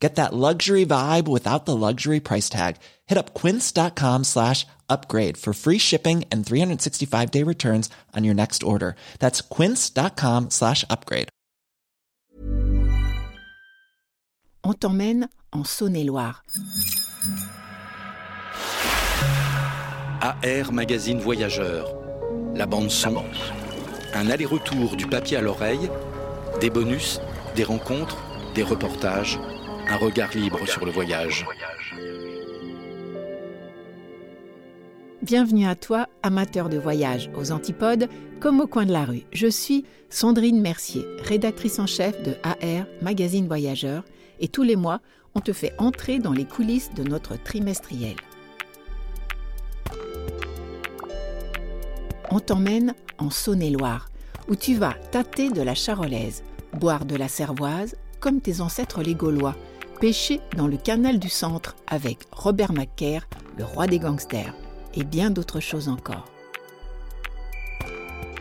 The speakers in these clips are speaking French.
Get that luxury vibe without the luxury price tag. Hit up quince.com slash upgrade for free shipping and 365 day returns on your next order. That's quince.com slash upgrade. On t'emmène en Saône-et-Loire. AR Magazine Voyageur. La bande son. Un aller-retour du papier à l'oreille. Des bonus, des rencontres, des reportages. Un regard libre sur le voyage. Bienvenue à toi, amateur de voyage, aux antipodes comme au coin de la rue. Je suis Sandrine Mercier, rédactrice en chef de AR Magazine Voyageur, et tous les mois, on te fait entrer dans les coulisses de notre trimestriel. On t'emmène en Saône-et-Loire, où tu vas tâter de la charolaise, boire de la cervoise, comme tes ancêtres les Gaulois, pêcher dans le canal du centre avec Robert Macaire, le roi des gangsters, et bien d'autres choses encore.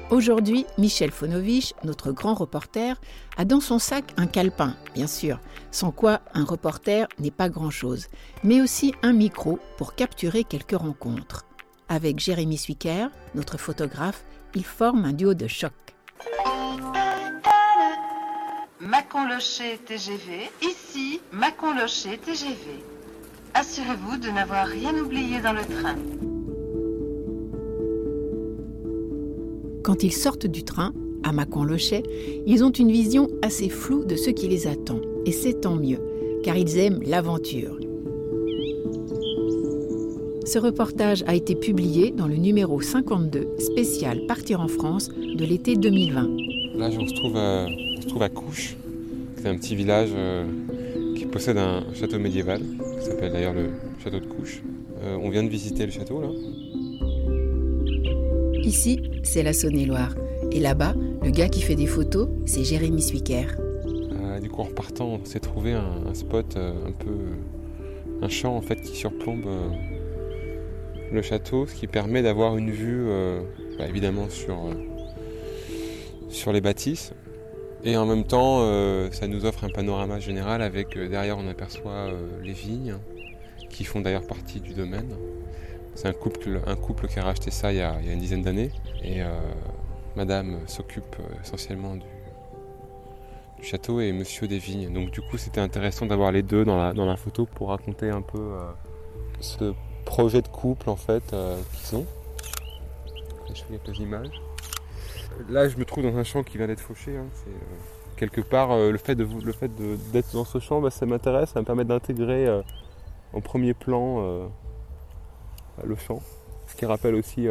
Aujourd'hui, Michel Fonovich, notre grand reporter, a dans son sac un calepin, bien sûr, sans quoi un reporter n'est pas grand-chose, mais aussi un micro pour capturer quelques rencontres. Avec Jérémy Suiker, notre photographe, ils forment un duo de choc. Mâcon-Locher TGV, ici Mâcon-Locher TGV. Assurez-vous de n'avoir rien oublié dans le train. Quand ils sortent du train, à Mâcon-Lochet, ils ont une vision assez floue de ce qui les attend. Et c'est tant mieux, car ils aiment l'aventure. Ce reportage a été publié dans le numéro 52 spécial Partir en France de l'été 2020. Là, on se trouve à, trouve à Couche. C'est un petit village euh, qui possède un château médiéval, qui s'appelle d'ailleurs le château de Couche. Euh, on vient de visiter le château là. Ici, c'est la Saône-et-Loire. Et là-bas, le gars qui fait des photos, c'est Jérémy Suiker. Euh, du coup, en repartant, on s'est trouvé un, un spot euh, un peu. un champ en fait qui surplombe le château, ce qui permet d'avoir une vue bah, évidemment sur, sur les bâtisses. Et en même temps, euh, ça nous offre un panorama général avec euh, derrière on aperçoit euh, les vignes qui font d'ailleurs partie du domaine. C'est un couple, un couple qui a racheté ça il y a, une dizaine d'années. Et madame s'occupe essentiellement du, château et monsieur des vignes. Donc du coup c'était intéressant d'avoir les deux dans la, photo pour raconter un peu ce projet de couple en fait qu'ils ont. Je fais quelques images. Là je me trouve dans un champ qui vient d'être fauché. hein. Euh, quelque part euh, le fait d'être dans ce champ, bah, ça m'intéresse, ça me permet d'intégrer euh, en premier plan euh, le champ. Ce qui rappelle aussi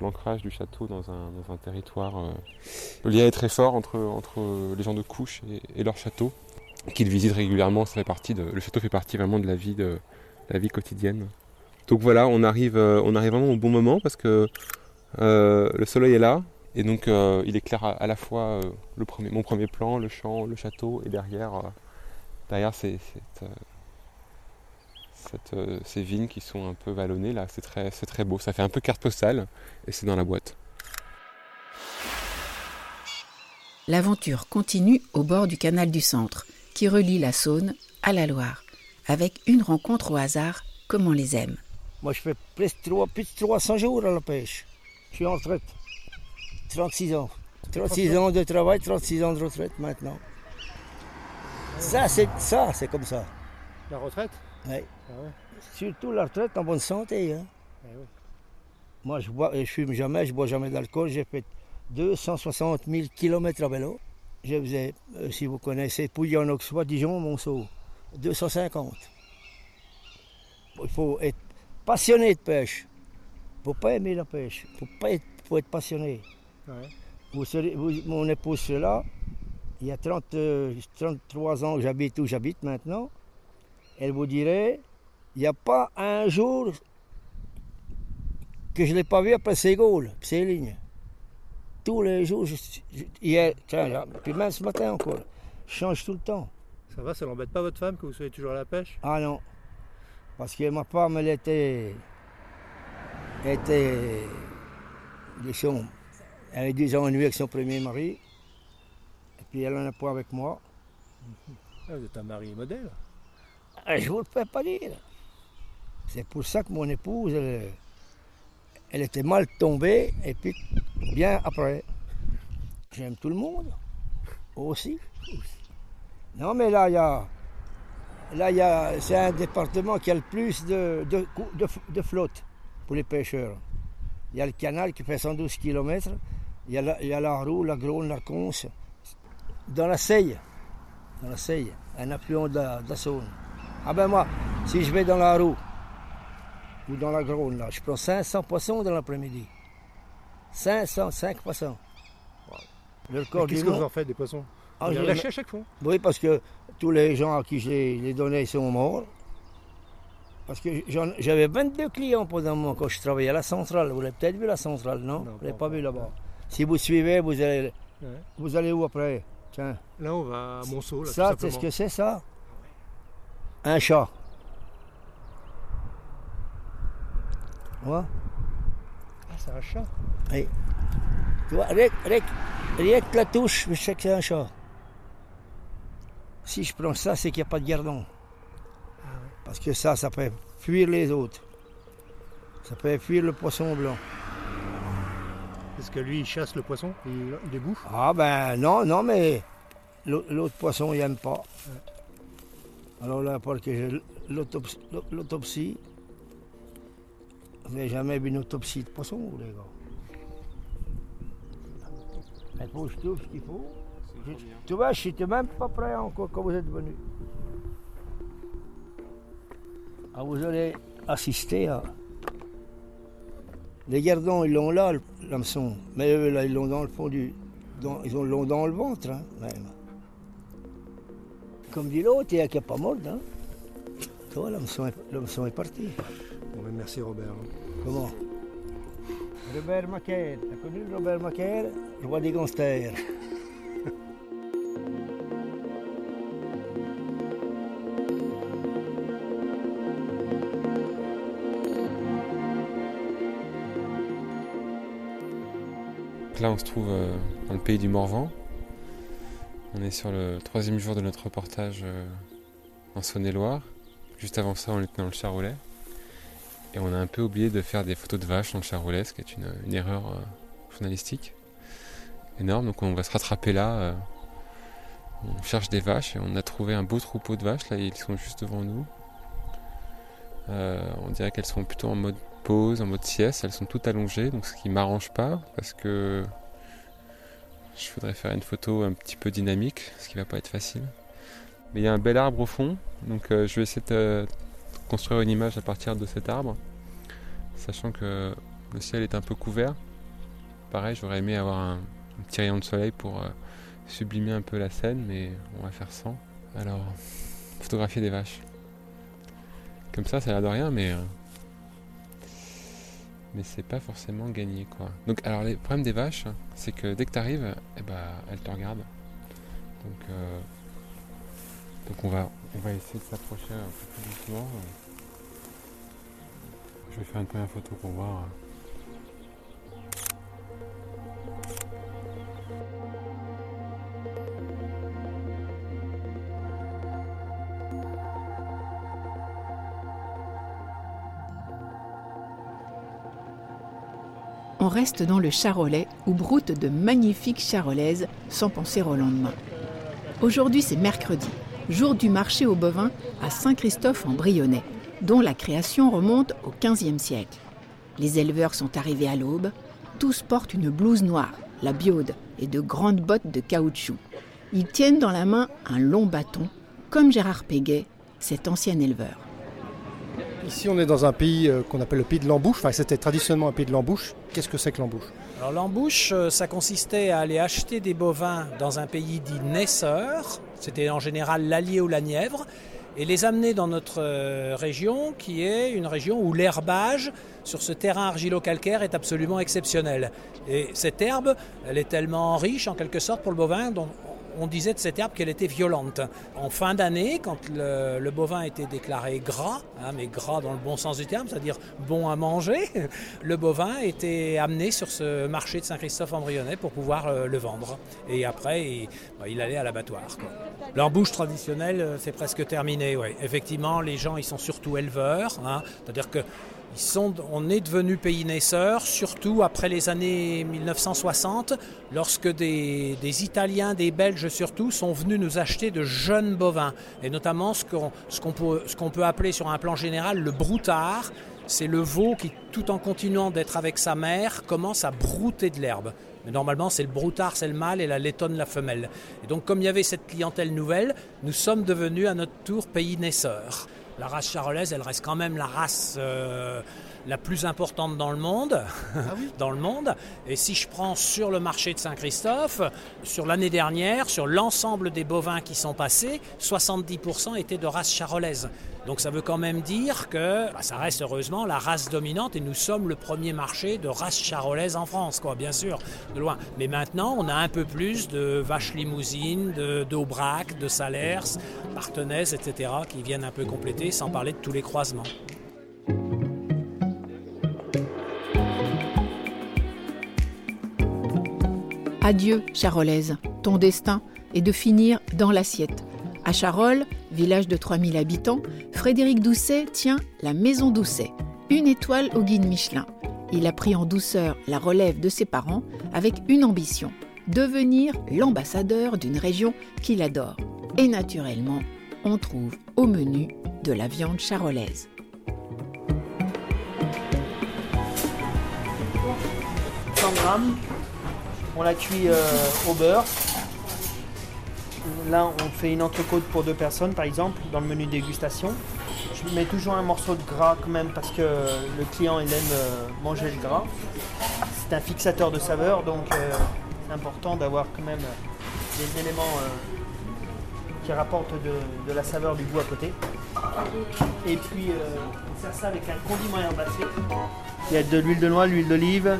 l'ancrage du château dans un, territoire. Le lien est très fort entre, les gens de Couche et, leur château, qu'ils visitent régulièrement. Ça fait partie le château fait partie vraiment de la vie, de, la vie quotidienne. Donc voilà, on arrive, on arrive vraiment au bon moment parce que le soleil est là. Et donc euh, il éclaire à, à la fois euh, le premier, mon premier plan, le champ, le château, et derrière, euh, derrière c'est, euh, cette, euh, ces vignes qui sont un peu vallonnées là, c'est très, c'est très beau. Ça fait un peu carte postale et c'est dans la boîte. L'aventure continue au bord du canal du Centre, qui relie la Saône à la Loire, avec une rencontre au hasard comme on les aime? Moi, je fais plus de 300 jours à la pêche. Je suis en retraite. 36 ans. 36 ans de travail, 36 ans de retraite maintenant. Ça, c'est ça, c'est comme ça. La retraite Oui. Ah ouais. surtout la retraite en bonne santé. Hein. Moi, je bois, je fume jamais, je bois jamais d'alcool. J'ai fait 260 000 km à vélo. Je faisais, euh, si vous connaissez, Pouillon-Auxois, Dijon, Monceau. 250. Il faut être passionné de pêche. Il ne faut pas aimer la pêche. Il faut, pas être, faut être passionné. Vous serez- vous- mon épouse est là. Il y a 30, euh, 33 ans que j'habite où j'habite maintenant. Elle vous dirait, il n'y a pas un jour que je ne l'ai pas vu après ses Gaules, ses lignes. Tous les jours, je, je- hier, tiens, là, puis même ce matin encore, je change tout le temps. Ça va, ça l'embête pas votre femme que vous soyez toujours à la pêche? Ah non, parce que ma femme, elle était, était, disons, elle a des ennuis avec son premier mari, et puis elle en a pas avec moi. Ah, Vous êtes un mari modèle. Ah, Je vous le fais pas dire. C'est pour ça que mon épouse, elle, elle était mal tombée, et puis bien après. J'aime tout le monde, aussi. Non, mais là, il y a. Là, il y a. C'est un département qui a le plus de, de, de flotte pour les pêcheurs. Il y a le canal qui fait 112 km. Il y a la, il y a la Roue, la Grône, la Conce. Dans la Seille. Dans la Seille, un affluent de la, de la Saône. Ah ben moi, si je vais dans la Roue ou dans la Grône, là, je prends 500 poissons dans l'après-midi. 505 poissons. Le record Mais Qu'est-ce que vous en faites des poissons? Ah, Vous les lâchez à chaque fois oui, parce que tous les gens à qui je les, les donnais sont morts. Parce que j'avais 22 clients pendant moment quand je travaillais à la centrale. Vous l'avez peut-être vu la centrale, non, Non, Vous l'avez pas vu là-bas. Si vous suivez, vous allez, Ouais. vous allez où après? Tiens, Là, on va à Monceau. Là, ça, c'est ce que c'est ça? Un chat. Ouais. Ah, c'est un chat. Oui. Tu vois, rien, rien- rien que la touche, je sais que c'est un chat. Si je prends ça, c'est qu'il n'y a pas de gardon. Parce que ça, ça fait fuir les autres. Ça fait fuir le poisson blanc. Est-ce que lui, il chasse le poisson Il, il les bouffe Ah ben non, non, mais l'au- l'autre poisson, il n'aime pas. Alors là, parce que j'ai l'autopsie, vous n'avez jamais vu une autopsie de poisson, vous, les gars? Il faut que je trouve ce qu'il faut. Je- tu vois, je n'étais même pas prêt encore quand vous êtes venu. Ah, vous allez assister à... Les gardons, ils l'ont là, l'hameçon. Mais eux, là, ils l'ont dans le fond du... dans- ils ont l'ont dans le ventre, hein, même. Comme dit l'autre, il n'y a qu'à pas mordre, hein. Tu vois, l'hameçon est, est parti. Bon, merci Robert. Comment? Robert Macaire. T'as connu Robert Macaire? Roi des gangsters. Là, on se trouve euh, dans le pays du Morvan. On est sur le troisième jour de notre reportage euh, en Saône-et-Loire. Juste avant ça, on était dans le Charolais. Et on a un peu oublié de faire des photos de vaches dans le Charolais, ce qui est une, erreur euh, journalistique énorme. Donc on va se rattraper là. on cherche des vaches et on a trouvé un beau troupeau de vaches. Là, ils sont juste devant nous. On dirait qu'elles sont plutôt en mode pause, en mode sieste. Elles sont toutes allongées, donc ce qui m'arrange pas parce que je voudrais faire une photo un petit peu dynamique, ce qui va pas être facile. Mais il y a un bel arbre au fond, donc euh, je vais essayer de construire une image à partir de cet arbre, sachant que le ciel est un peu couvert. Pareil, j'aurais aimé avoir un, petit rayon de soleil pour euh, sublimer un peu la scène, mais on va faire sans. Alors, photographier des vaches. Comme ça, ça a l'air de rien, mais euh, mais c'est pas forcément gagné quoi. Donc alors le problème des vaches, c'est que dès que tu arrives, eh ben, elles te regardent. Donc euh, donc on va on va essayer de s'approcher un peu plus doucement. Je vais faire une première photo pour voir. Reste dans le Charolais où broutent de magnifiques charolaises sans penser au lendemain. Aujourd'hui c'est mercredi, jour du marché aux bovins à Saint-Christophe en Brionnais. dont la création remonte au XVe siècle. Les éleveurs sont arrivés à l'aube, tous portent une blouse noire, la biaude, et de grandes bottes de caoutchouc. Ils tiennent dans la main un long bâton, comme Gérard Péguet, cet ancien éleveur. Ici, on est dans un pays euh, qu'on appelle le pays de l'embouche. Enfin, c'était traditionnellement un pays de l'embouche. Qu'est-ce que c'est que l'embouche? Alors l'embouche, euh, ça consistait à aller acheter des bovins dans un pays dit naisseur. C'était en général l'Allier ou la Nièvre et les amener dans notre euh, région, qui est une région où l'herbage sur ce terrain argilo-calcaire est absolument exceptionnel. Et cette herbe, elle est tellement riche en quelque sorte pour le bovin, on disait de cette herbe qu'elle était violente. En fin d'année, quand le, bovin était déclaré gras, hein, mais gras dans le bon sens du terme, c'est-à-dire bon à manger, le bovin était amené sur ce marché de Saint-Christophe-en-Brionnais pour pouvoir euh, le vendre. Et après, il, bah, allait à l'abattoir. Leur bouche traditionnelle, euh, c'est presque terminé. Effectivement, les gens, ils sont surtout éleveurs, hein. c'est-à-dire que on est devenu pays naisseur, surtout après les années 1960, lorsque des, Italiens, des Belges surtout, sont venus nous acheter de jeunes bovins, et notamment ce qu'on peut, appeler sur un plan général le broutard. C'est le veau qui, tout en continuant d'être avec sa mère, commence à brouter de l'herbe. Mais normalement, c'est le broutard, c'est le mâle et la laitonne, la femelle. Et donc, comme il y avait cette clientèle nouvelle, nous sommes devenus à notre tour pays naisseur la race charolaise, elle reste quand même la race euh, la plus importante dans le monde. Ah dans le monde. Et si je prends sur le marché de Saint-Christophe, sur l'année dernière, sur l'ensemble des bovins qui sont passés, 70% étaient de race charolaise. Donc ça veut quand même dire que bah, ça reste heureusement la race dominante et nous sommes le premier marché de race charolaise en France, quoi, bien sûr, de loin. Mais maintenant, on a un peu plus de vaches limousines, d'Aubrac, de, de Salers, etc., qui viennent un peu compléter, sans parler de tous les croisements. Adieu, Charolaise, ton destin est de finir dans l'assiette. À Charolles, village de 3000 habitants, Frédéric Doucet tient la Maison Doucet, une étoile au guide Michelin. Il a pris en douceur la relève de ses parents avec une ambition, devenir l'ambassadeur d'une région qu'il adore. Et naturellement, on trouve au menu de la viande charolaise. grammes, on la cuit euh, au beurre Là, on fait une entrecôte pour deux personnes, par exemple, dans le menu dégustation. Je mets toujours un morceau de gras quand même parce que le client il aime euh, manger le gras. C'est un fixateur de saveur, donc euh, c'est important d'avoir quand même des éléments euh, qui rapportent de, la saveur du goût à côté. Et puis, on sert ça avec un condiment herbacé. Il y a de l'huile de noix, l'huile d'olive,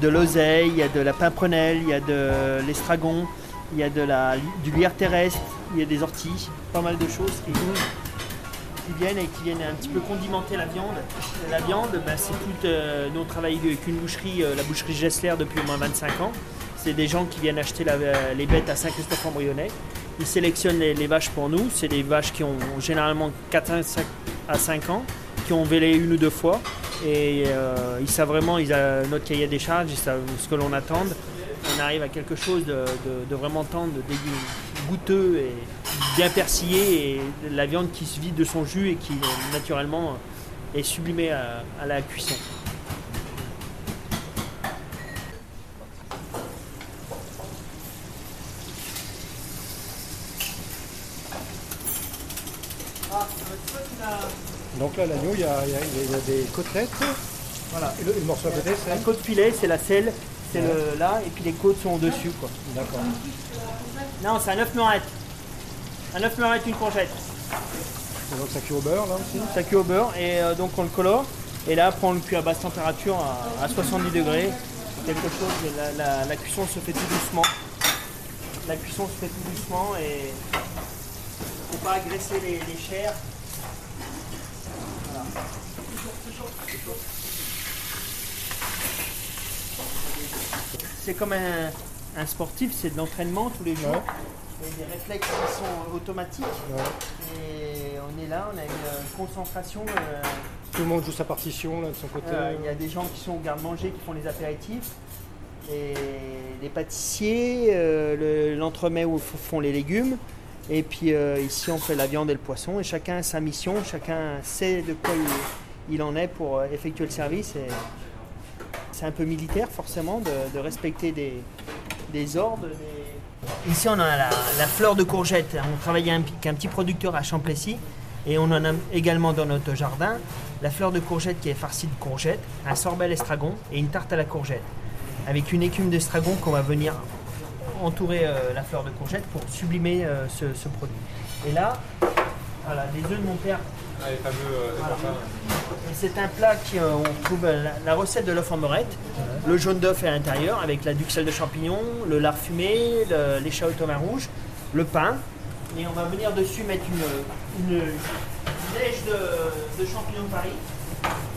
de l'oseille, il y a de la pimprenelle, il y a de l'estragon, il y a de la, du lierre terrestre, il y a des orties, pas mal de choses qui, viennent et qui viennent un petit peu condimenter la viande. La viande, ben, c'est tout. Euh, nous, on travaille avec une boucherie, euh, la boucherie Gessler, depuis au moins 25 ans. C'est des gens qui viennent acheter euh, les bêtes à Saint-Christophe-en-Brionnais. Ils sélectionnent les, vaches pour nous. C'est des vaches qui ont généralement 4 à 5 ans, qui ont vélé une ou deux fois. Et ils savent vraiment, ils ont notre cahier des charges, ils savent ce que l'on attend on arrive à quelque chose de, vraiment tendre, de goûteux et bien persillé et la viande qui se vide de son jus et qui naturellement est sublimée à, la cuisson. Donc là, l'agneau, il y, a des côtelettes. Voilà. Et le, morceau à côté, c'est La côte filet, c'est la selle c'est là, et puis les côtes sont au-dessus. quoi. D'accord. Non, c'est un 9 meurettes. Un 9 meurettes, une courgette. donc ça cuit au beurre là aussi Ça cuit au beurre, et euh, donc on le colore. Et là, après on le cuit à basse température, à, 70 degrés. Quelque chose, la, la, cuisson se fait tout doucement. La cuisson se fait tout doucement et faut pas agresser les, les chairs. C'est comme un, sportif, c'est de l'entraînement tous les jours. Il y a des réflexes qui sont automatiques. Et on est là, on a une concentration. Euh, tout le monde joue sa partition de son côté. Euh, il y a des gens qui sont au garde-manger, qui font les apéritifs. Et les pâtissiers, euh, l'entremet où font les légumes. Et puis euh, ici, on fait la viande et le poisson. Et chacun a sa mission, chacun sait de quoi il, il en est pour euh, effectuer le service. Et c'est un peu militaire, forcément, de, respecter des, ordres. Ici, on a la, la fleur de courgette. On travaille avec un petit producteur à Champlessis. Et on en a également dans notre jardin la fleur de courgette qui est farcie de courgettes, un sorbet à l'estragon et une tarte à la courgette. Avec une écume d'estragon qu'on va venir entourer euh, la fleur de courgette pour sublimer euh, ce, ce produit. Et là, voilà, les œufs de mon père. Voilà. Et C'est un plat qui euh, on trouve euh, la, la recette de l'œuf en morette, le jaune d'œuf à l'intérieur avec la duxelle de champignons, le lard fumé, le- l'échalote au vin rouge, le pain. Et on va venir dessus mettre une, de, de champignons de Paris.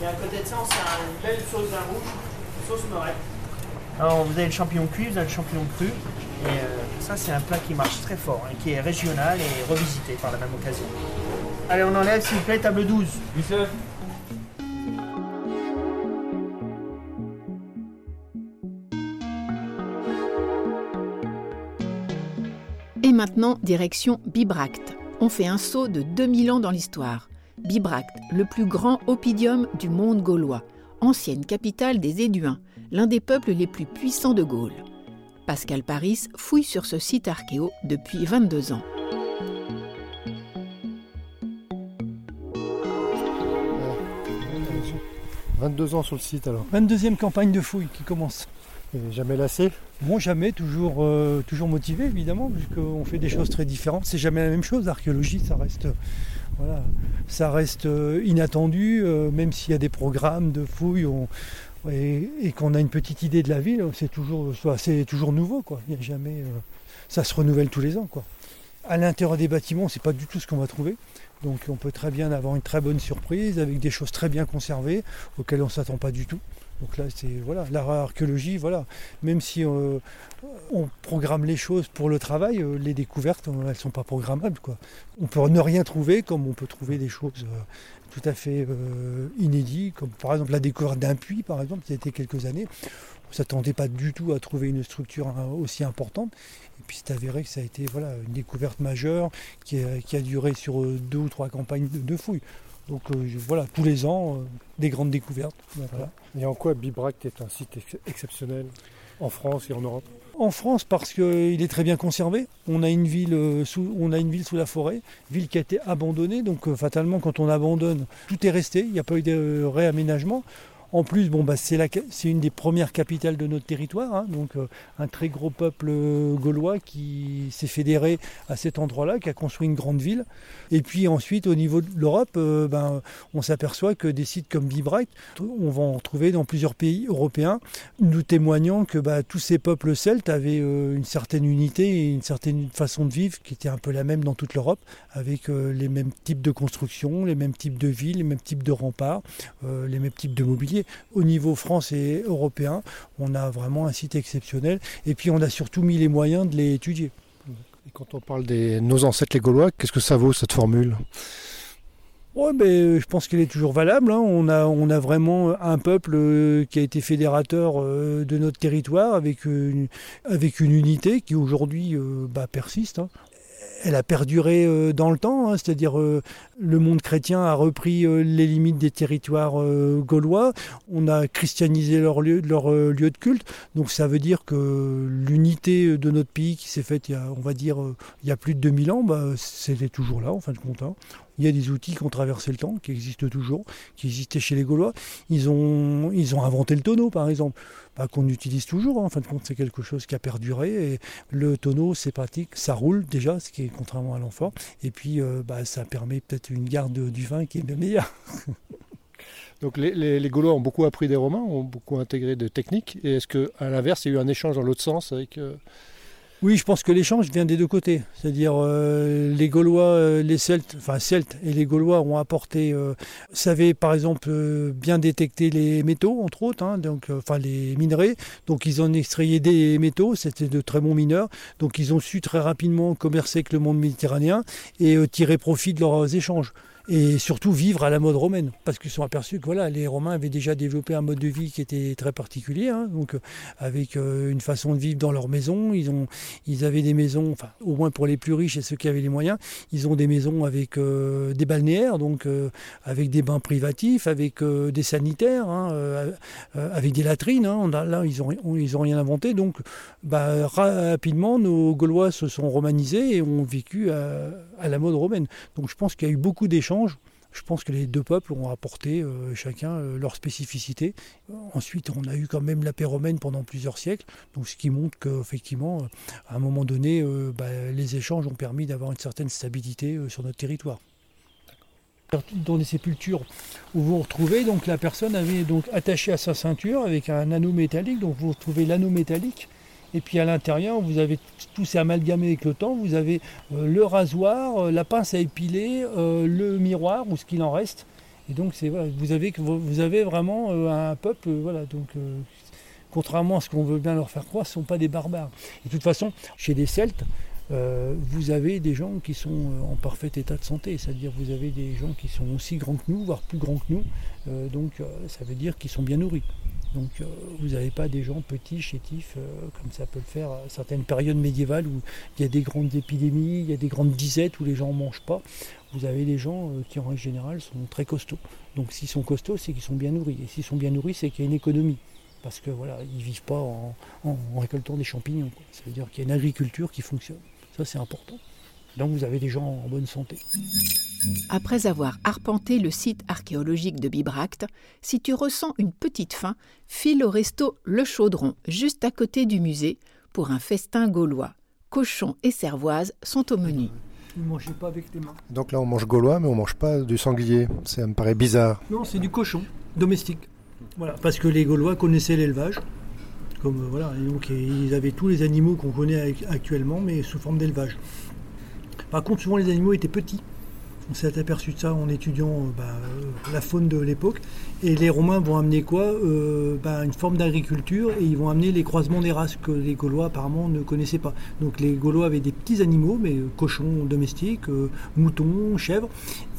Et à côté de ça, on sert une belle sauce vin rouge, sauce morette. Alors vous avez le champignon cuit, vous avez le champignon cru. Et euh, ça, c'est un plat qui marche très fort et qui est régional et revisité par la même occasion. Allez, on enlève s'il vous plaît, table 12. Et maintenant, direction Bibracte. On fait un saut de 2000 ans dans l'histoire. Bibracte, le plus grand oppidum du monde gaulois, ancienne capitale des Éduins, l'un des peuples les plus puissants de Gaule. Pascal Paris fouille sur ce site archéo depuis 22 ans. 22 ans sur le site alors. 22e campagne de fouilles qui commence. Et jamais lassé Bon, jamais, toujours, euh, toujours motivé évidemment, puisqu'on fait des choses très différentes. C'est jamais la même chose. L'archéologie, ça reste, voilà, ça reste euh, inattendu, euh, même s'il y a des programmes de fouilles on- et, qu'on a une petite idée de la ville, c'est toujours, c'est toujours nouveau. Quoi. Il jamais, euh, ça se renouvelle tous les ans. Quoi. À l'intérieur des bâtiments, c'est pas du tout ce qu'on va trouver. Donc on peut très bien avoir une très bonne surprise avec des choses très bien conservées auxquelles on ne s'attend pas du tout. Donc là, c'est voilà, l'archéologie, voilà. Même si euh, on programme les choses pour le travail, euh, les découvertes, euh, elles ne sont pas programmables. Quoi. On peut ne rien trouver, comme on peut trouver des choses tout à fait inédites, comme par exemple la découverte d'un puits, par exemple, y a été quelques années. On ne s'attendait pas du tout à trouver une structure aussi importante. Et puis c'est avéré que ça a été voilà, une découverte majeure qui a, duré sur deux ou trois campagnes de fouilles. Donc euh, je- voilà, tous les ans, euh, des grandes découvertes. Voilà. Et en quoi Bibracte est un site ex- exceptionnel en France et en Europe? En France, parce qu'il est très bien conservé. On a une ville euh, sous, on a une ville sous la forêt, ville qui a été abandonnée. Donc euh, fatalement, quand on abandonne, tout est resté. Il n'y a pas eu de euh, réaménagement. En plus, bon, bah, c'est, une des premières capitales de notre territoire, hein. donc euh, un très gros peuple euh, gaulois qui s'est fédéré à cet endroit-là, qui a construit une grande ville. Et puis ensuite, au niveau de l'Europe, euh, ben, on s'aperçoit que des sites comme Bibracte, on va en trouver dans plusieurs pays européens, nous témoignant que bah, tous ces peuples celtes avaient une certaine unité et une certaine façon de vivre qui était un peu la même dans toute l'Europe, avec les mêmes types de constructions, les mêmes types de villes, les mêmes types de remparts, les mêmes types de mobilier. Au niveau France et européen, on a vraiment un site exceptionnel et puis on a surtout mis les moyens de les étudier. Et quand on parle des nos ancêtres les Gaulois, qu'est-ce que ça vaut cette formule? Ouais, mais euh, je pense qu'elle est toujours valable. hein. On, a, on a vraiment un peuple euh, qui a été fédérateur euh, de notre territoire avec une, avec une unité qui aujourd'hui bah, persiste. hein. Elle a perduré euh, dans le temps, hein, c'est-à-dire euh, le monde chrétien a repris euh, les limites des territoires gaulois, on a christianisé leur lieu, de culte, donc ça veut dire que l'unité de notre pays qui s'est faite il y a, on va dire, il y a plus de 2000 ans, bah, c'était toujours là en fin de compte. hein. Il y a des outils qui ont traversé le temps, qui existent toujours, qui existaient chez les Gaulois. Ils ont, ils ont inventé le tonneau, par exemple, bah, qu'on utilise toujours. hein. En fin de compte, c'est quelque chose qui a perduré. Et le tonneau, c'est pratique, ça roule déjà, ce qui est contrairement à l'enfant. Et puis, euh, bah, ça permet peut-être une garde du vin qui est bien meilleure. Donc les Gaulois ont beaucoup appris des Romains, ont beaucoup intégré de techniques. Et est-ce qu'à l'inverse, il y a eu un échange dans l'autre sens avec... euh, Oui, je pense que l'échange vient des deux côtés. C'est-à-dire euh, les Gaulois, euh, les Celtes, enfin Celtes et les Gaulois ont apporté, euh, savaient par exemple euh, bien détecter les métaux entre autres, hein, donc euh, enfin les minerais. Donc ils en extrayaient des métaux, c'était de très bons mineurs. Donc ils ont su très rapidement commercer avec le monde méditerranéen et tirer profit de leurs échanges. Et surtout vivre à la mode romaine, parce qu'ils sont aperçus que voilà, les Romains avaient déjà développé un mode de vie qui était très particulier, hein. donc euh, avec euh, une façon de vivre dans leur maison. Ils, ont, ils avaient des maisons, enfin au moins pour les plus riches et ceux qui avaient les moyens, ils ont des maisons avec euh, des balnéaires, donc avec des bains privatifs, avec des sanitaires, hein, avec des latrines. Hein. là, ils n'ont ils ont rien inventé, donc bah, rapidement, nos Gaulois se sont romanisés et ont vécu à la mode romaine. Donc je pense qu'il y a eu beaucoup d'échanges je pense que les deux peuples ont apporté euh, chacun euh, leur spécificité. Ensuite, on a eu quand même la paix romaine pendant plusieurs siècles, ce qui montre qu'effectivement, euh, à un moment donné, bah, les échanges ont permis d'avoir une certaine stabilité sur notre territoire. Dans les sépultures où vous retrouvez, donc la personne avait attaché à sa ceinture avec un anneau métallique, donc vous retrouvez l'anneau métallique et puis à l'intérieur, vous avez tout s'est amalgamé avec le temps. Vous avez euh, le rasoir, euh, la pince à épiler, euh, le miroir ou ce qu'il en reste. Et donc c'est vous avez vous avez vraiment un peuple voilà donc contrairement à ce qu'on veut bien leur faire croire, ce ne sont pas des barbares. Et de toute façon, chez les Celtes, vous avez des gens qui sont en parfait état de santé, c'est-à-dire vous avez des gens qui sont aussi grands que nous, voire plus grands que nous, donc ça veut dire qu'ils sont bien nourris. Donc euh, vous n'avez pas des gens petits, chétifs, euh, comme ça peut le faire à certaines périodes médiévales où il y a des grandes épidémies, il y a des grandes disettes où les gens ne mangent pas. Vous avez des gens euh, qui en règle générale sont très costauds. Donc s'ils sont costauds, c'est qu'ils sont bien nourris. Et s'ils sont bien nourris, c'est qu'il y a une économie. Parce que voilà, ils ne vivent pas en, récoltant des champignons. Ça veut dire qu'il y a une agriculture qui fonctionne. Ça c'est important. Donc vous avez des gens en bonne santé. Après avoir arpenté le site archéologique de Bibracte, si tu ressens une petite faim, file au resto Le Chaudron, juste à côté du musée, pour un festin gaulois. Cochons et cervoises sont au menu. Pas avec tes mains. Donc là, on mange gaulois, mais on mange pas du sanglier. Ça me paraît bizarre. Non, c'est du cochon domestique. Voilà, parce que les Gaulois connaissaient l'élevage. Comme euh, voilà, donc ils avaient tous les animaux qu'on connaît actuellement, mais sous forme d'élevage. Par contre, souvent les animaux étaient petits. On s'est aperçu de ça en étudiant euh, bah, euh, la faune de l'époque. Et les Romains vont amener quoi euh, bah, Une forme d'agriculture et ils vont amener les croisements des races que les Gaulois apparemment ne connaissaient pas. Donc les Gaulois avaient des petits animaux, mais cochons domestiques, moutons, chèvres.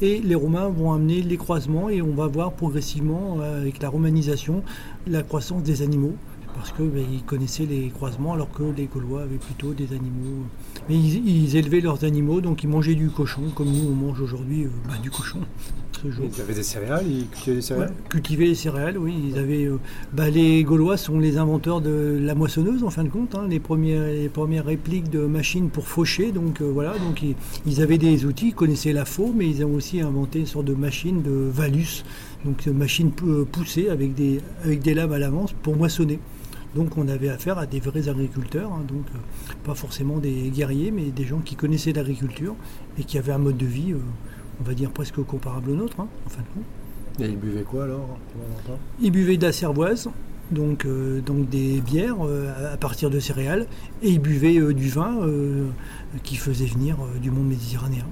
Et les Romains vont amener les croisements et on va voir progressivement, avec la romanisation, la croissance des animaux parce qu'ils ben, connaissaient les croisements alors que les Gaulois avaient plutôt des animaux. Mais ils, élevaient leurs animaux, donc ils mangeaient du cochon, comme nous on mange aujourd'hui euh, bah, du cochon. Ils avaient des céréales, ils cultivaient des céréales Cultivaient les céréales, oui. Ils avaient, euh, bah, les Gaulois sont les inventeurs de la moissonneuse en fin de compte, hein. les, premières, les premières répliques de machines pour faucher. Donc euh, voilà, donc ils, avaient des outils, ils connaissaient la faux, mais ils ont aussi inventé une sorte de machine de valus, donc une machine poussée avec des, avec des lames à l'avance pour moissonner. Donc on avait affaire à des vrais agriculteurs, hein, donc euh, pas forcément des guerriers, mais des gens qui connaissaient l'agriculture et qui avaient un mode de vie, euh, on va dire presque comparable au nôtre, hein, en fin de compte. Et ils buvaient quoi alors Ils buvaient de la cervoise, donc, euh, donc des bières à partir de céréales, et ils buvaient du vin qui faisait venir du monde méditerranéen.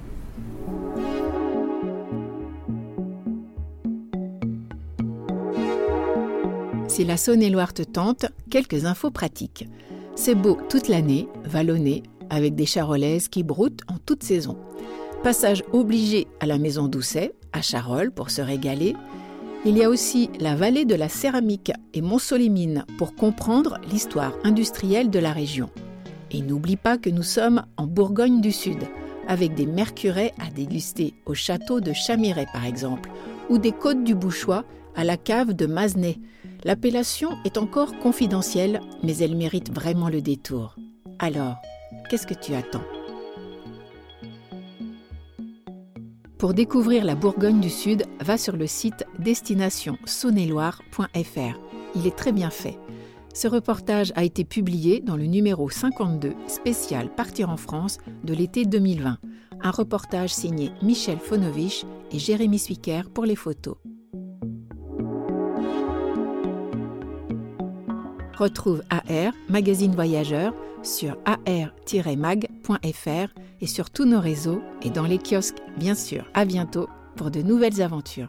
Si la Saône-et-Loire te tente, quelques infos pratiques. C'est beau toute l'année, vallonné, avec des charolaises qui broutent en toute saison. Passage obligé à la maison Doucet, à Charolles, pour se régaler. Il y a aussi la vallée de la céramique et Montsolimine pour comprendre l'histoire industrielle de la région. Et n'oublie pas que nous sommes en Bourgogne du Sud, avec des mercurets à déguster au château de Chamiret par exemple, ou des côtes du Bouchois à la cave de Mazenay, L'appellation est encore confidentielle, mais elle mérite vraiment le détour. Alors, qu'est-ce que tu attends? Pour découvrir la Bourgogne du Sud, va sur le site destination Il est très bien fait. Ce reportage a été publié dans le numéro 52 spécial Partir en France de l'été 2020. Un reportage signé Michel Fonovich et Jérémy Swicker pour les photos. Retrouve AR, magazine voyageur, sur ar-mag.fr et sur tous nos réseaux et dans les kiosques, bien sûr. À bientôt pour de nouvelles aventures.